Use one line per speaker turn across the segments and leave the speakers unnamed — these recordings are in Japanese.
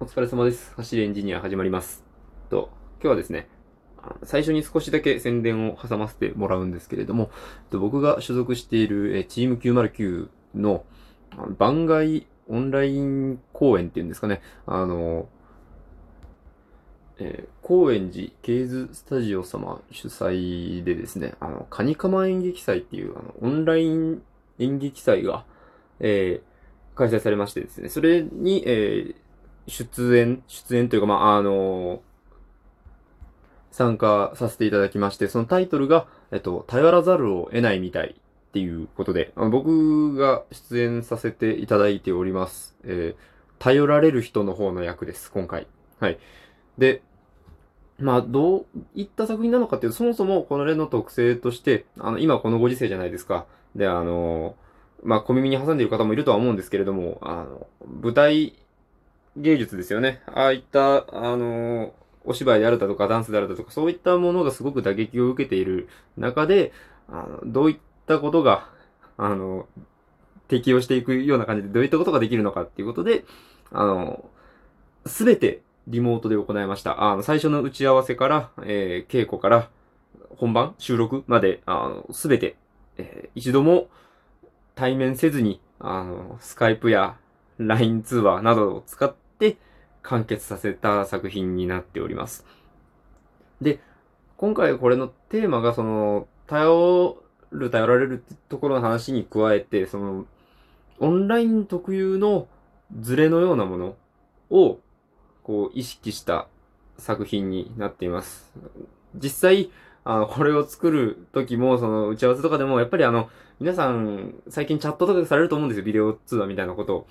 お疲れ様です。走りエンジニア始まります。と、今日はですね、最初に少しだけ宣伝を挟ませてもらうんですけれども、僕が所属しているチーム909のあの番外オンライン公演っていうんですかね、あの、えー高円寺ケイズスタジオ様主催でですね、あの、カニカマ演劇祭っていうあのオンライン演劇祭が、えー開催されましてですね、それに、えー出演、出演というか、まあ、あの参加させていただきまして、そのタイトルが、えっと、頼らざるを得ないみたいっていうことで、あの僕が出演させていただいております。えー頼られる人の方の役です、今回。はい。で、まあ、どういった作品なのかっていうと、そもそもこの例の特性として、あの、今このご時世じゃないですか。で、あのまあ、小耳に挟んでいる方もいるとは思うんですけれども、あの、舞台芸術ですよね。ああいった、あの、お芝居であるだとか、ダンスであるだとか、そういったものがすごく打撃を受けている中で、あの、どういったことが、あの、適用していくような感じで、どういったことができるのかっていうことで、あの、すべてリモートで行いました。あの、最初の打ち合わせから、えー稽古から、本番、収録まで、あの、すべて、えー一度も対面せずに、あの、スカイプや LINE 通話などを使ってて完結させた作品になっております。で、今回これのテーマがその、頼る、頼られるってところの話に加えて、その、オンライン特有のズレのようなものを、こう、意識した作品になっています。実際、あの、これを作る時も、その、打ち合わせとかでも、やっぱりあの、皆さん、最近チャットとかでされると思うんですよ。ビデオ通話みたいなことを。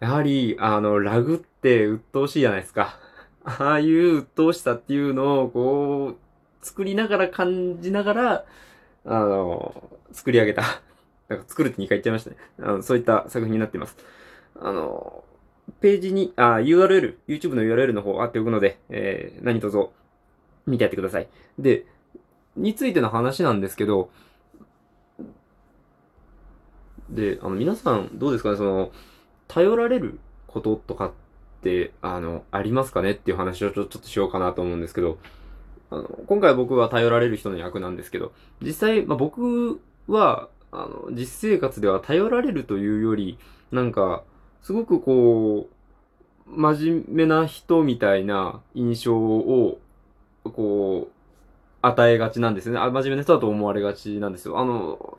やはり、あの、ラグって鬱陶しいじゃないですか。ああいう鬱陶しさっていうのを、こう、作りながら感じながら、あの、作り上げた。なんか作るって2回言っちゃいましたね。あのそういった作品になっています。あの、ページに、あ、URL、YouTube の URL の方貼っておくので、えー、何卒見てやってください。で、についての話なんですけど、で、あの、皆さん、どうですかね、その、頼られることとかって、あの、ありますかねっていう話をちょっとしようかなと思うんですけど、あの、今回僕は頼られる人の役なんですけど、実際、まあ、僕は、あの、実生活では頼られるというより、なんか、すごくこう、真面目な人みたいな印象を、こう、与えがちなんですね。あ、真面目な人だと思われがちなんですよ。あの、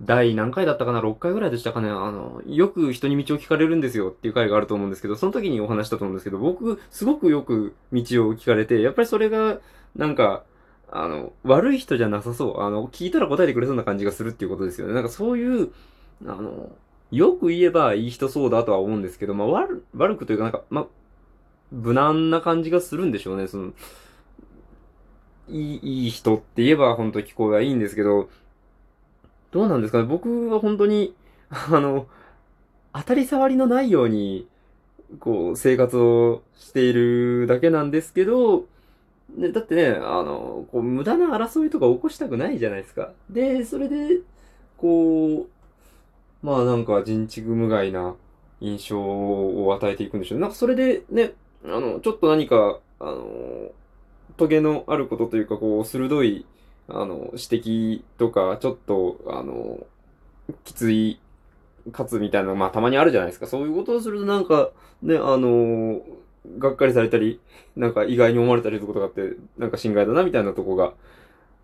第何回だったかな ?6 回ぐらいでしたかね？あの、よく人に道を聞かれるんですよっていう回があると思うんですけど、その時にお話したと思うんですけど、僕、すごくよく道を聞かれて、やっぱりそれが、なんか、あの、悪い人じゃなさそう。あの、聞いたら答えてくれそうな感じがするっていうことですよね。なんかそういう、あの、よく言えばいい人そうだとは思うんですけど、まあ、悪、悪くというかなんか、まあ、無難な感じがするんでしょうね。その、いい、いい人って言えば本当聞こえはいいんですけど、どうなんですかね？僕は本当に、あの、当たり障りのないように、こう、生活をしているだけなんですけど、ね、だってね、あの、こう、無駄な争いとか起こしたくないじゃないですか。で、それで、こう、まあなんか人畜無害な印象を与えていくんでしょう。なんかそれでね、あの、ちょっと何か、あの、トゲのあることというか、こう、鋭い、あの、指摘とか、ちょっと、あの、きつい、かつみたいな、まあたまにあるじゃないですか。そういうことをするとなんか、ね、あの、がっかりされたり、なんか意外に思われたりすることがあって、なんか心外だなみたいなとこが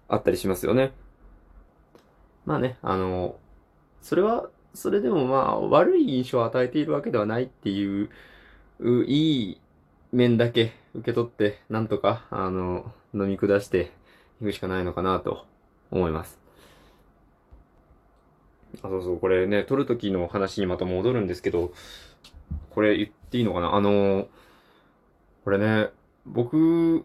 あったりしますよね。まあね、あの、それは、それでもまあ悪い印象を与えているわけではないっていう、ういい面だけ受け取って、なんとか、あの、飲み下していくしかないのかなと思います。あ、そうそう、これね、撮る時の話にまた戻るんですけど、これ言っていいのかな？あの、これね、僕、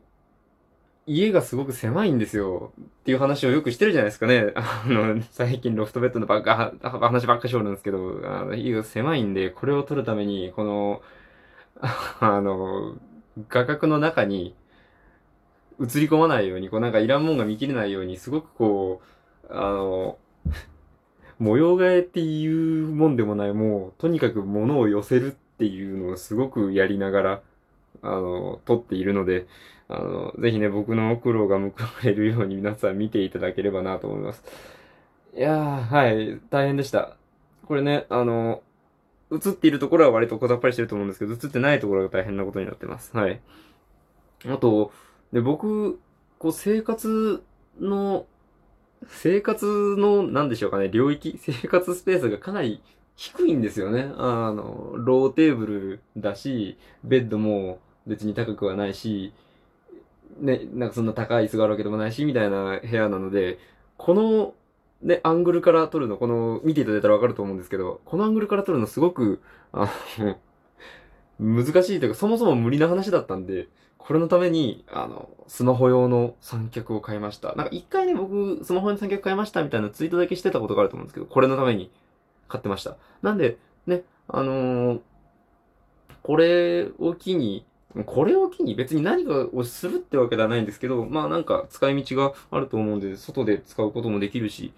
家がすごく狭いんですよ。っていう話をよくしてるじゃないですかね。あの、最近ロフトベッドのばっか、話ばっかしおるんですけど、あの家が狭いんで、これを撮るために、この、あの、画角の中に映り込まないように、こうなんかいらんもんが見切れないように、すごくこう、あの、模様替えっていうもんでもない、もう、とにかく物を寄せるっていうのをすごくやりながらあの、撮っているので、あの、ぜひね、僕の苦労が報われるように皆さん見ていただければなと思います。いやー、はい、大変でした。これね、あの、映っているところは割とこざっぱりしてると思うんですけど、映ってないところが大変なことになってます。はい。あと、で、僕、こう、生活の、生活の、なんでしょうかね、領域、生活スペースがかなり低いんですよね。あの、ローテーブルだし、ベッドも別に高くはないし、ね、なんかそんな高い椅子があるわけでもないし、みたいな部屋なので、この、ね、アングルから撮るの、この、見ていただいたらわかると思うんですけど、このアングルから撮るのすごく、あの、難しいというか、そもそも無理な話だったんで、これのために、あの、スマホ用の三脚を買いました。なんか一回ね、僕、スマホ用の三脚買いましたみたいなツイートだけしてたことがあると思うんですけど、これのために買ってました。なんで、ね、あのー、これを機に、これを機に別に何かをするってわけではないんですけど、まあなんか使い道があると思うんで、外で使うこともできるし、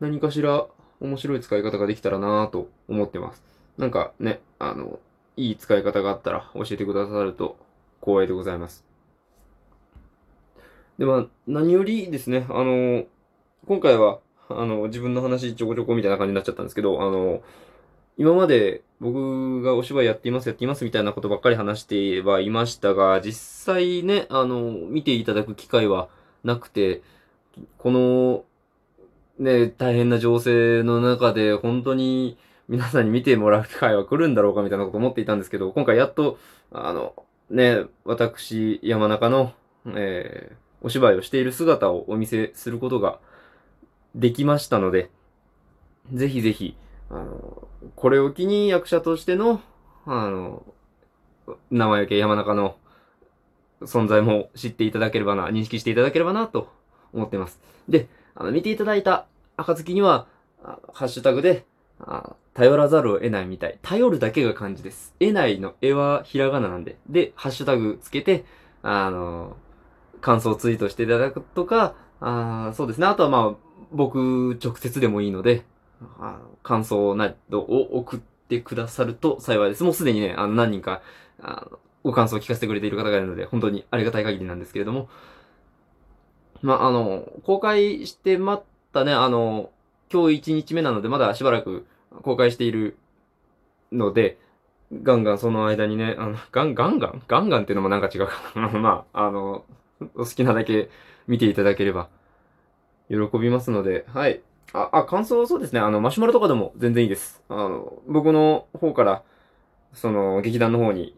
何かしら面白い使い方ができたらなぁと思ってます。なんかね、あの、いい使い方があったら教えてくださると光栄でございます。で、まあ、何よりですね、あの、今回は、あの、自分の話ちょこちょこみたいな感じになっちゃったんですけど、あの、今まで僕がお芝居やっています、やっていますみたいなことばっかり話してはいましたが、実際ね、あの、見ていただく機会はなくて、この、ね、大変な情勢の中で本当に皆さんに見てもらう機会は来るんだろうかみたいなこと思っていたんですけど、今回やっと、あの、ね、私、山中の、えー、お芝居をしている姿をお見せすることができましたので、ぜひぜひ、あの、これを機に役者としての、あの、生焼け山中の存在も知っていただければな、認識していただければな、と思ってます。で、あの、見ていただいた暁には、ハッシュタグで、あ頼らざるを得ないみたい。頼るだけが漢字です。得ないの絵はひらがななんで。で、ハッシュタグつけて、あの、感想ツイートしていただくとか、あそうですね。あとはまあ、僕直接でもいいので、あの感想などを送ってくださると幸いです。もうすでにね、あの何人か、あのご感想を聞かせてくれている方がいるので、本当にありがたい限りなんですけれども、まあ、あの、公開してまったね、あの、今日1日目なので、まだしばらく公開しているので、ガンガンその間にね、あの、ガン、ガンガン？ガンガンっていうのもなんか違うかな。まあ、あの、お好きなだけ見ていただければ喜びますので、はい。あ、あ、感想そうですね。あの、マシュマロとかでも全然いいです。あの、僕の方から、その、劇団の方に、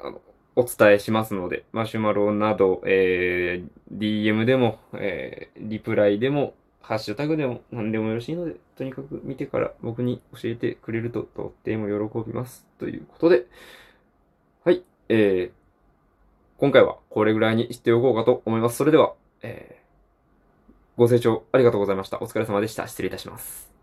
あの、お伝えしますので、マシュマロなど、えー、DM でも、えー、リプライでも、ハッシュタグでも何でもよろしいので、とにかく見てから僕に教えてくれるととっても喜びます。ということで、はい、えー、今回はこれぐらいにしておこうかと思います。それでは、えーご清聴ありがとうございました。お疲れ様でした。失礼いたします。